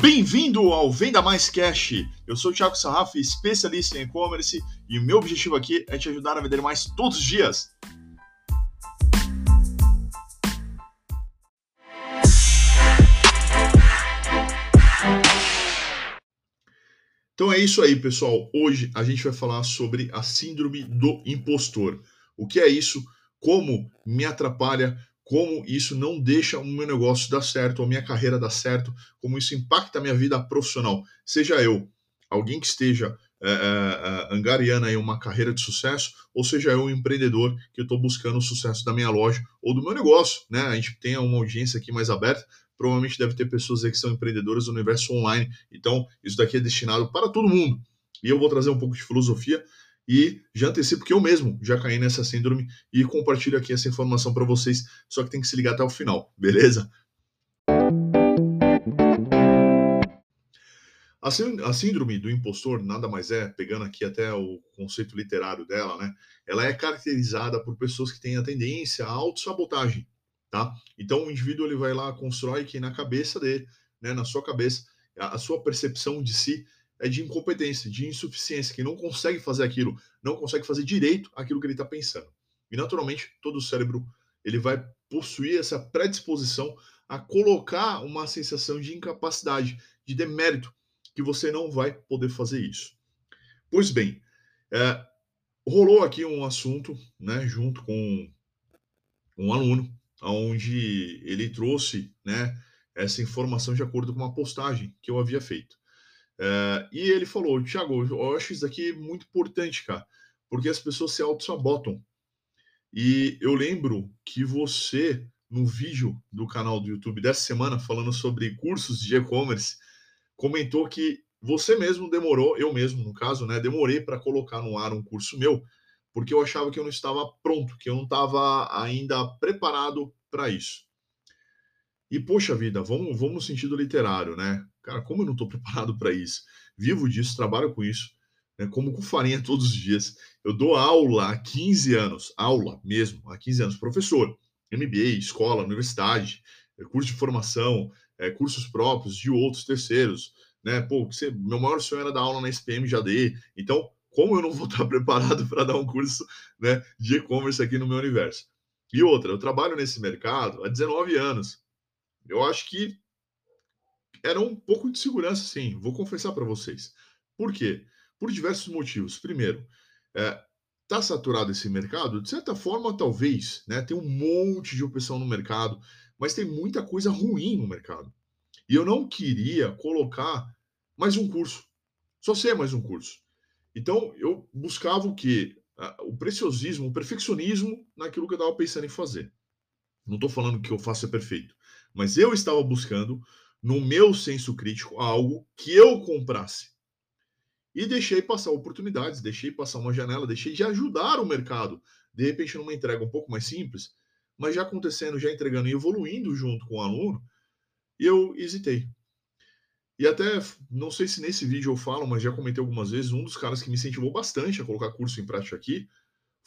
Bem-vindo ao Venda Mais Cash. Eu sou o Thiago Sarraf, especialista em e-commerce, e o meu objetivo aqui é te ajudar a vender mais todos os dias. Então é isso aí, pessoal. Hoje a gente vai falar sobre a síndrome do impostor. O que é isso? Como me atrapalha? Como isso não deixa o meu negócio dar certo, a minha carreira dar certo, como isso impacta a minha vida profissional. Seja eu alguém que esteja é, é, angariando aí uma carreira de sucesso, ou seja eu um empreendedor que estou buscando o sucesso da minha loja ou do meu negócio. Né? A gente tem uma audiência aqui mais aberta, provavelmente deve ter pessoas que são empreendedoras do universo online, então isso daqui é destinado para todo mundo. E eu vou trazer um pouco de filosofia e já antecipo que eu mesmo já caí nessa síndrome e compartilho aqui essa informação para vocês, só que tem que se ligar até o final, beleza? A síndrome do impostor nada mais é, pegando aqui até o conceito literário dela, né? Ela é caracterizada por pessoas que têm a tendência à autossabotagem, tá? Então o indivíduo ele vai lá, constrói que na cabeça dele, né, na sua cabeça, a sua percepção de si é de incompetência, de insuficiência, que não consegue fazer aquilo, não consegue fazer direito aquilo que ele está pensando. E naturalmente, todo o cérebro ele vai possuir essa predisposição a colocar uma sensação de incapacidade, de demérito, que você não vai poder fazer isso. Pois bem, é, rolou aqui um assunto, né, junto com um aluno, onde ele trouxe, né, essa informação de acordo com uma postagem que eu havia feito. É, e ele falou, Thiago, eu acho isso aqui muito importante, cara, porque as pessoas se auto-sabotam. E eu lembro que você, no vídeo do canal do YouTube dessa semana, falando sobre cursos de e-commerce, comentou que você mesmo demorou, eu mesmo, no caso, né, demorei para colocar no ar um curso meu, porque eu achava que eu não estava pronto, que eu não estava ainda preparado para isso. E, poxa vida, vamos, vamos no sentido literário, né? Cara, como eu não estou preparado para isso? Vivo disso, trabalho com isso, né? como com farinha todos os dias. Eu dou aula há 15 anos, aula mesmo, há 15 anos, professor, MBA, escola, universidade, é, curso de formação, é, cursos próprios de outros terceiros, né? Pô, você, meu maior sonho era dar aula na SPM, já dei. Então, como eu não vou estar preparado para dar um curso né, de e-commerce aqui no meu universo? E outra, eu trabalho nesse mercado há 19 anos. Eu acho que era um pouco de segurança, sim. Vou confessar para vocês. Por quê? Por diversos motivos. Primeiro, é, tá saturado esse mercado? De certa forma, talvez, né? Tem um monte de opção no mercado, mas tem muita coisa ruim no mercado. E eu não queria colocar mais um curso. Só ser mais um curso. Então, eu buscava o quê? O preciosismo, o perfeccionismo naquilo que eu estava pensando em fazer. Não estou falando que eu faço é perfeito, mas eu estava buscando no meu senso crítico, algo que eu comprasse. E deixei passar oportunidades, deixei passar uma janela, deixei de ajudar o mercado. De repente, numa entrega um pouco mais simples, mas já acontecendo, já entregando e evoluindo junto com o aluno, eu hesitei. E até, não sei se nesse vídeo eu falo, mas já comentei algumas vezes, um dos caras que me incentivou bastante a colocar curso em prática aqui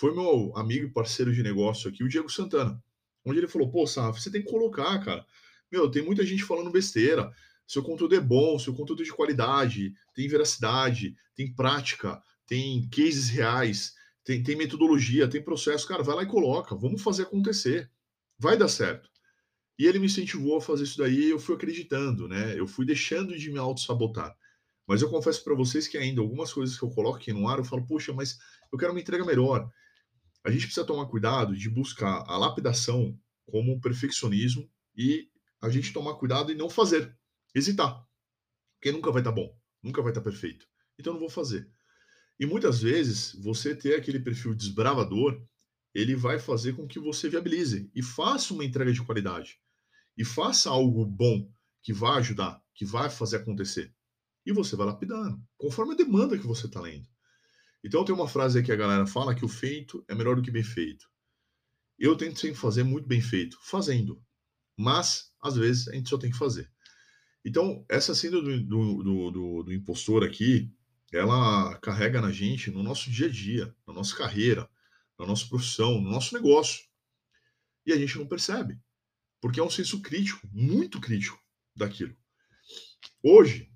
foi meu amigo e parceiro de negócio aqui, o Diego Santana. Onde ele falou, pô, Saf, você tem que colocar, cara. Meu, tem muita gente falando besteira. Seu conteúdo é bom, seu conteúdo é de qualidade, tem veracidade, tem prática, tem cases reais, tem, tem metodologia, tem processo. Cara, vai lá e coloca, vamos fazer acontecer. Vai dar certo. E ele me incentivou a fazer isso daí eu fui acreditando, né? Eu fui deixando de me auto-sabotar. Mas eu confesso para vocês que ainda algumas coisas que eu coloco aqui no ar, eu falo, puxa, mas eu quero uma entrega melhor. A gente precisa tomar cuidado de buscar a lapidação como perfeccionismo e a gente tomar cuidado e não fazer, hesitar. Porque nunca vai estar tá bom, nunca vai estar tá perfeito. Então não vou fazer. E muitas vezes você ter aquele perfil desbravador, ele vai fazer com que você viabilize e faça uma entrega de qualidade. E faça algo bom que vai ajudar, que vai fazer acontecer. E você vai lapidando, conforme a demanda que você está lendo. Então tem uma frase aí que a galera fala que o feito é melhor do que bem feito. Eu tento sempre fazer muito bem feito, fazendo. Mas, às vezes, a gente só tem que fazer. Então, essa síndrome do, do, do, do impostor aqui, ela carrega na gente no nosso dia a dia, na nossa carreira, na nossa profissão, no nosso negócio. E a gente não percebe. Porque é um senso crítico, muito crítico daquilo. Hoje,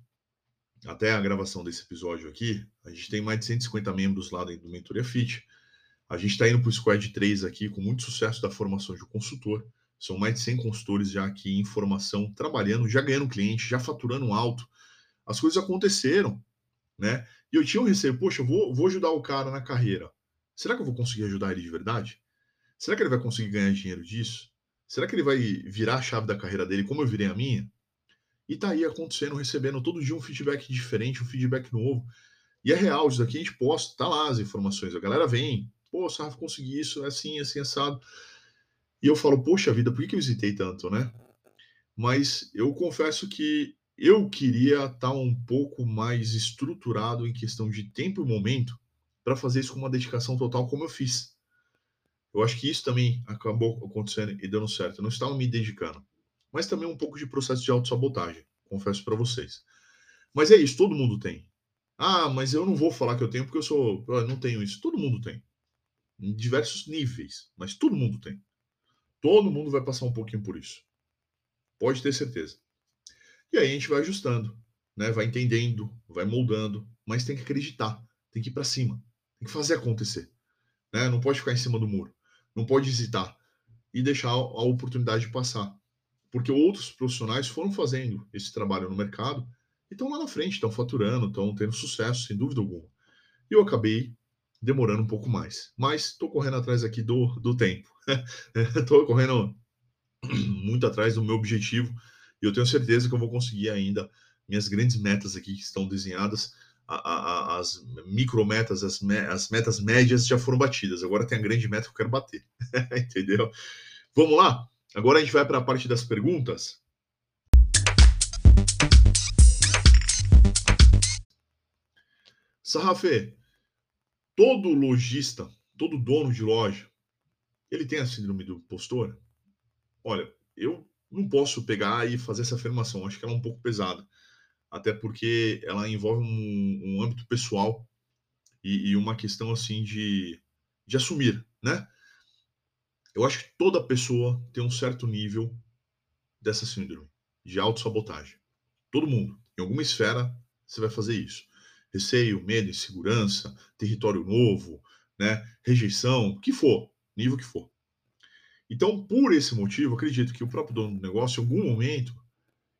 até a gravação desse episódio aqui, a gente tem mais de 150 membros lá dentro do Mentoria Fit. A gente está indo para o Squad 3 aqui com muito sucesso da formação de consultor. São mais de 100 consultores já aqui em formação, trabalhando, já ganhando cliente, já faturando alto. As coisas aconteceram, né? E eu tinha um receio, poxa, eu vou, vou ajudar o cara na carreira. Será que eu vou conseguir ajudar ele de verdade? Será que ele vai conseguir ganhar dinheiro disso? Será que ele vai virar a chave da carreira dele como eu virei a minha? E tá aí acontecendo, recebendo todo dia um feedback diferente, um feedback novo. E é real, isso daqui a gente posta, tá lá as informações. A galera vem, pô, Sarrafo, consegui isso, é assim, assim, assado. E eu falo, poxa vida, por que, que eu hesitei tanto, né? Mas eu confesso que eu queria estar tá um pouco mais estruturado em questão de tempo e momento para fazer isso com uma dedicação total, como eu fiz. Eu acho que isso também acabou acontecendo e dando certo. Eu não estava me dedicando. Mas também um pouco de processo de autossabotagem, confesso para vocês. Mas é isso, todo mundo tem. Ah, mas eu não vou falar que eu tenho porque eu sou. Eu não tenho isso. Todo mundo tem. Em diversos níveis, mas todo mundo tem. Todo mundo vai passar um pouquinho por isso. Pode ter certeza. E aí a gente vai ajustando, né? Vai entendendo, vai moldando, mas tem que acreditar, tem que ir para cima, tem que fazer acontecer, né? Não pode ficar em cima do muro, não pode hesitar e deixar a oportunidade passar, porque outros profissionais foram fazendo esse trabalho no mercado e estão lá na frente, estão faturando, estão tendo sucesso, sem dúvida alguma. E eu acabei demorando um pouco mais, mas estou correndo atrás aqui do, do tempo, estou correndo muito atrás do meu objetivo e eu tenho certeza que eu vou conseguir ainda minhas grandes metas aqui que estão desenhadas. A, a, as micrometas, as, me, as metas médias já foram batidas. Agora tem a grande meta que eu quero bater. Entendeu? Vamos lá? Agora a gente vai para a parte das perguntas. Sarrafê, todo lojista, todo dono de loja, ele tem a síndrome do impostor? Olha, eu não posso pegar e fazer essa afirmação. Acho que ela é um pouco pesada, até porque ela envolve um, um âmbito pessoal e, e, uma questão assim de, de assumir, né? Eu acho que toda pessoa tem um certo nível dessa síndrome de autossabotagem. Todo mundo, em alguma esfera, você vai fazer isso. Receio, medo, insegurança, território novo, né? Rejeição, o que for, nível que for. Então, por esse motivo, acredito que o próprio dono do negócio, em algum momento,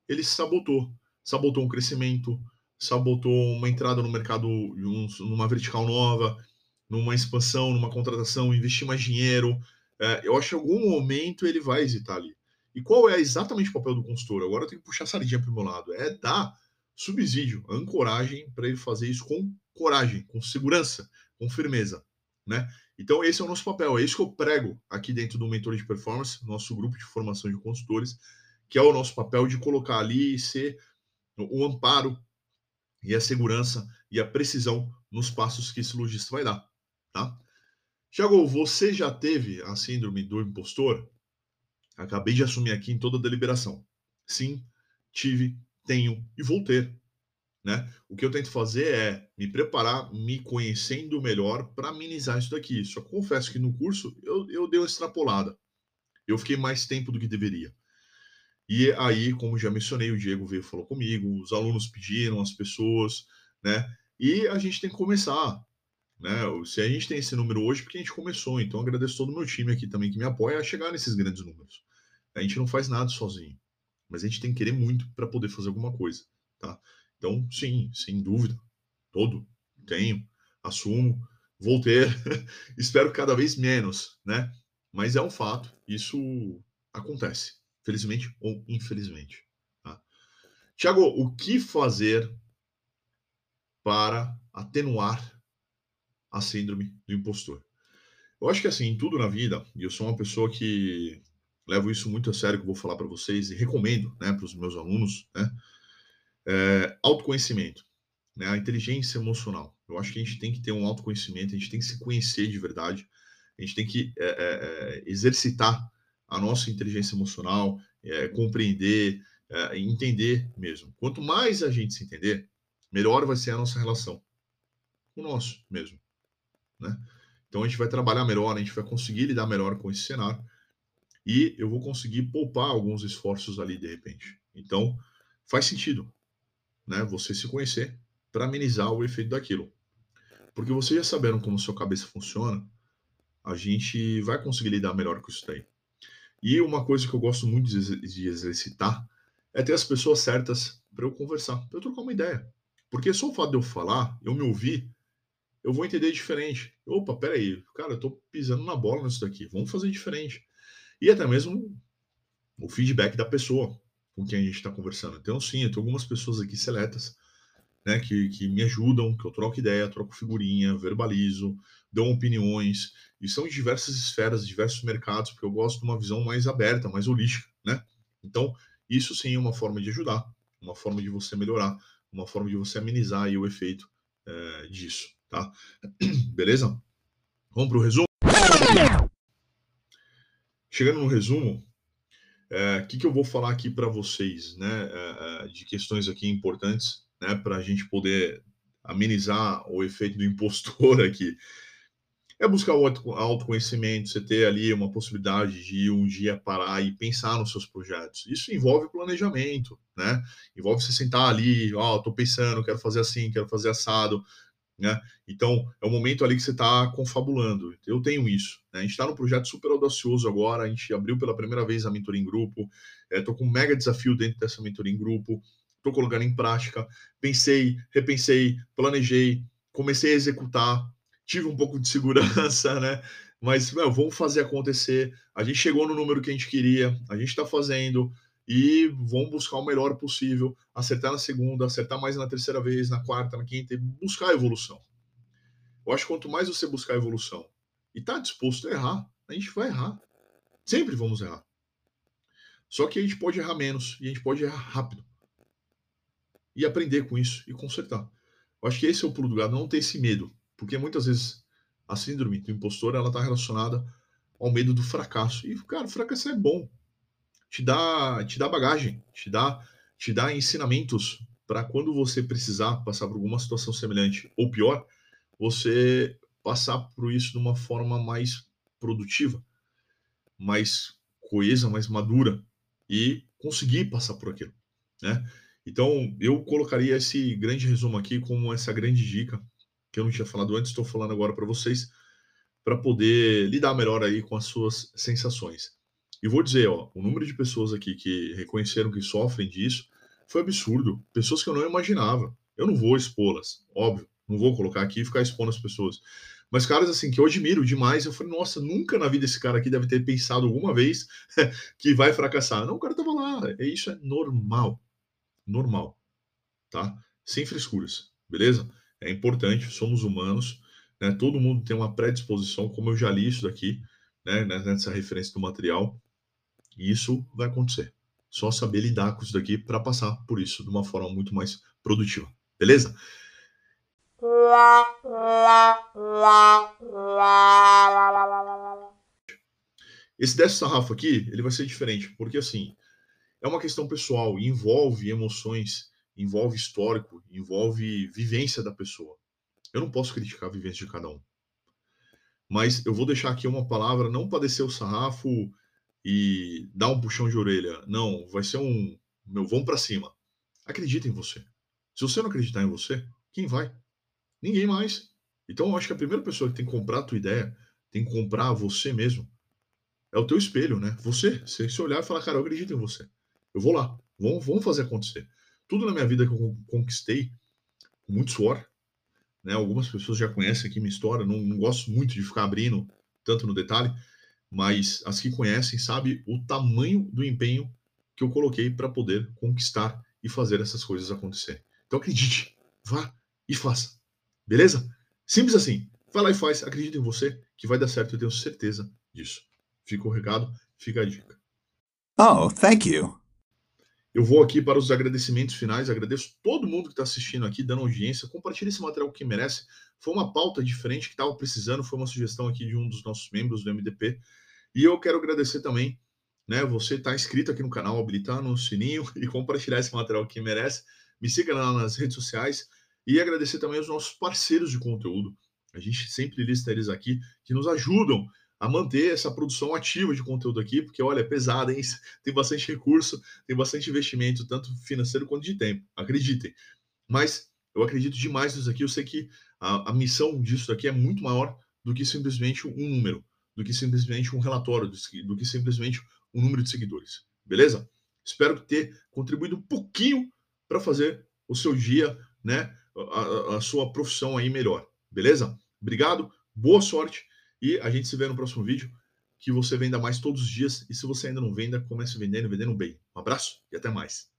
ele sabotou. Sabotou um crescimento, sabotou uma entrada no mercado, numa vertical nova, numa expansão, numa contratação, investir mais dinheiro. É, eu acho que em algum momento ele vai hesitar ali. E qual é exatamente o papel do consultor? Agora eu tenho que puxar a sardinha para o meu lado. É dar subsídio, ancoragem para ele fazer isso com coragem, com segurança, com firmeza, né? Então, esse é o nosso papel, é isso que eu prego aqui dentro do Mentor de Performance, nosso grupo de formação de consultores, que é o nosso papel de colocar ali e ser o amparo e a segurança e a precisão nos passos que esse lojista vai dar, tá? Tiago, você já teve a síndrome do impostor? Acabei de assumir aqui em toda a deliberação. Sim, tive, tenho e vou ter. Né? O que eu tento fazer é me preparar, me conhecendo melhor para minimizar isso daqui. Só confesso que no curso eu, eu dei uma extrapolada. Eu fiquei mais tempo do que deveria. E aí, como já mencionei, o Diego veio falou comigo, os alunos pediram, as pessoas, né? E a gente tem que começar, né? Se a gente tem esse número hoje, porque a gente começou. Então, agradeço todo o meu time aqui também que me apoia a chegar nesses grandes números. A gente não faz nada sozinho, mas a gente tem que querer muito para poder fazer alguma coisa, tá? Então, sim, sem dúvida, todo, tenho, assumo, vou ter, espero cada vez menos, né? Mas é um fato, isso acontece, felizmente ou infelizmente. Tá? Tiago, o que fazer para atenuar a síndrome do impostor? Eu acho que assim, tudo na vida, e eu sou uma pessoa que levo isso muito a sério, que eu vou falar para vocês e recomendo, né, para os meus alunos, né? É, autoconhecimento, né? a inteligência emocional. Eu acho que a gente tem que ter um autoconhecimento, a gente tem que se conhecer de verdade, a gente tem que é, é, exercitar a nossa inteligência emocional, compreender, entender mesmo. Quanto mais a gente se entender, melhor vai ser a nossa relação com o nosso mesmo. Né? Então a gente vai trabalhar melhor, a gente vai conseguir lidar melhor com esse cenário e eu vou conseguir poupar alguns esforços ali de repente. Então faz sentido, né, você se conhecer para amenizar o efeito daquilo. Porque você já sabendo como sua cabeça funciona, a gente vai conseguir lidar melhor com isso daí. E uma coisa que eu gosto muito de exercitar é ter as pessoas certas para eu conversar, para eu trocar uma ideia. Porque só o fato de eu falar, eu me ouvir, eu vou entender diferente. Opa, peraí, cara, eu tô pisando na bola nisso daqui, vamos fazer diferente. E até mesmo o feedback da pessoa com quem a gente está conversando. Então, sim, eu tenho algumas pessoas aqui seletas, né, que, que me ajudam, que eu troco ideia, troco figurinha, verbalizo, dão opiniões, e são de diversas esferas, diversos mercados, porque eu gosto de uma visão mais aberta, mais holística, né? Então, isso sim é uma forma de ajudar, uma forma de você melhorar, uma forma de você amenizar o efeito é, disso, tá? Beleza? Vamos para o resumo? Chegando no resumo, o é, que, que eu vou falar aqui para vocês, né, é, de questões aqui importantes, né, para a gente poder amenizar o efeito do impostor aqui. É buscar o autoconhecimento, você ter ali uma possibilidade de um dia parar e pensar nos seus projetos. Isso envolve planejamento, né? Envolve você sentar ali, ó, oh, tô pensando, quero fazer assim, quero fazer assado, né? Então, é o momento ali que você está confabulando. Eu tenho isso. Né? A gente está num projeto super audacioso agora, a gente abriu pela primeira vez a mentoria em grupo, estou é, com um mega desafio dentro dessa mentoria em grupo, estou colocando em prática, pensei, repensei, planejei, comecei a executar, tive um pouco de segurança, né? Mas, meu, vamos fazer acontecer. A gente chegou no número que a gente queria, a gente está fazendo, e vão buscar o melhor possível, acertar na segunda, acertar mais na terceira vez, na quarta, na quinta, e buscar a evolução. Eu acho que quanto mais você buscar a evolução e está disposto a errar, a gente vai errar. Sempre vamos errar. Só que a gente pode errar menos e a gente pode errar rápido. E aprender com isso e consertar. Eu acho que esse é o pulo do gato, não ter esse medo. Porque muitas vezes a síndrome do impostor ela está relacionada ao medo do fracasso. E, cara, fracassar é bom te dá, te dá bagagem, te dá, te dá ensinamentos para quando você precisar passar por alguma situação semelhante ou pior, você passar por isso de uma forma mais produtiva, mais coesa, mais madura e conseguir passar por aquilo, né? Então, eu colocaria esse grande resumo aqui como essa grande dica que eu não tinha falado antes, estou falando agora para vocês, para poder lidar melhor aí com as suas sensações. E vou dizer, ó, o número de pessoas aqui que reconheceram que sofrem disso foi absurdo. Pessoas que eu não imaginava. Eu não vou expô-las, óbvio. Não vou colocar aqui e ficar expondo as pessoas. Mas caras assim que eu admiro demais, eu falei, nossa, nunca na vida esse cara aqui deve ter pensado alguma vez que vai fracassar. Não, o cara tava lá. É isso é normal. Normal. Tá? Sem frescuras. Beleza? É importante, somos humanos, né? Todo mundo tem uma predisposição, como eu já li isso daqui, né, nessa referência do material. E isso vai acontecer. Só saber lidar com isso daqui para passar por isso de uma forma muito mais produtiva. Beleza? Esse desse sarrafo aqui, ele vai ser diferente, porque assim, é uma questão pessoal, envolve emoções, envolve histórico, envolve vivência da pessoa. Eu não posso criticar a vivência de cada um. Mas eu vou deixar aqui uma palavra, não para descer o sarrafo e dar um puxão de orelha. Não, vai ser um. Meu, vamos para cima. Acredita em você. Se você não acreditar em você, quem vai? Ninguém mais. Então, eu acho que a primeira pessoa que tem que comprar a tua ideia, tem que comprar você mesmo, é o teu espelho, né? Você. Você se olhar e falar, cara, eu acredito em você. Eu vou lá. Vamos, vamos fazer acontecer. Tudo na minha vida que eu conquistei, com muito suor, né? Algumas pessoas já conhecem aqui minha história, não, não gosto muito de ficar abrindo tanto no detalhe, mas as que conhecem sabem o tamanho do empenho que eu coloquei para poder conquistar e fazer essas coisas acontecer. Então acredite, vá e faça. Beleza? Simples assim. Vai lá e faz, acredita em você que vai dar certo, eu tenho certeza disso. Fica o recado, fica a dica. Oh, thank you. Eu vou aqui para os agradecimentos finais. Agradeço todo mundo que está assistindo aqui, dando audiência. Compartilhe esse material que merece. Foi uma pauta diferente que estava precisando, foi uma sugestão aqui de um dos nossos membros do MDP. E eu quero agradecer também, né? Você está inscrito aqui no canal, habilitar no sininho e compartilhar esse material que merece. Me siga lá nas redes sociais e agradecer também aos nossos parceiros de conteúdo. A gente sempre lista eles aqui, que nos ajudam a manter essa produção ativa de conteúdo aqui, porque olha, é pesada, hein? Tem bastante recurso, tem bastante investimento, tanto financeiro quanto de tempo. Acreditem. Mas eu acredito demais nisso aqui. Eu sei que a, a missão disso daqui é muito maior do que simplesmente um número, do que simplesmente um relatório, do, que simplesmente um número de seguidores. Beleza? Espero ter contribuído um pouquinho para fazer o seu dia, né, a, a, sua profissão aí melhor. Beleza? Obrigado, boa sorte e a gente se vê no próximo vídeo. Que você venda mais todos os dias e se você ainda não venda, comece vendendo, vendendo bem. Um abraço e até mais.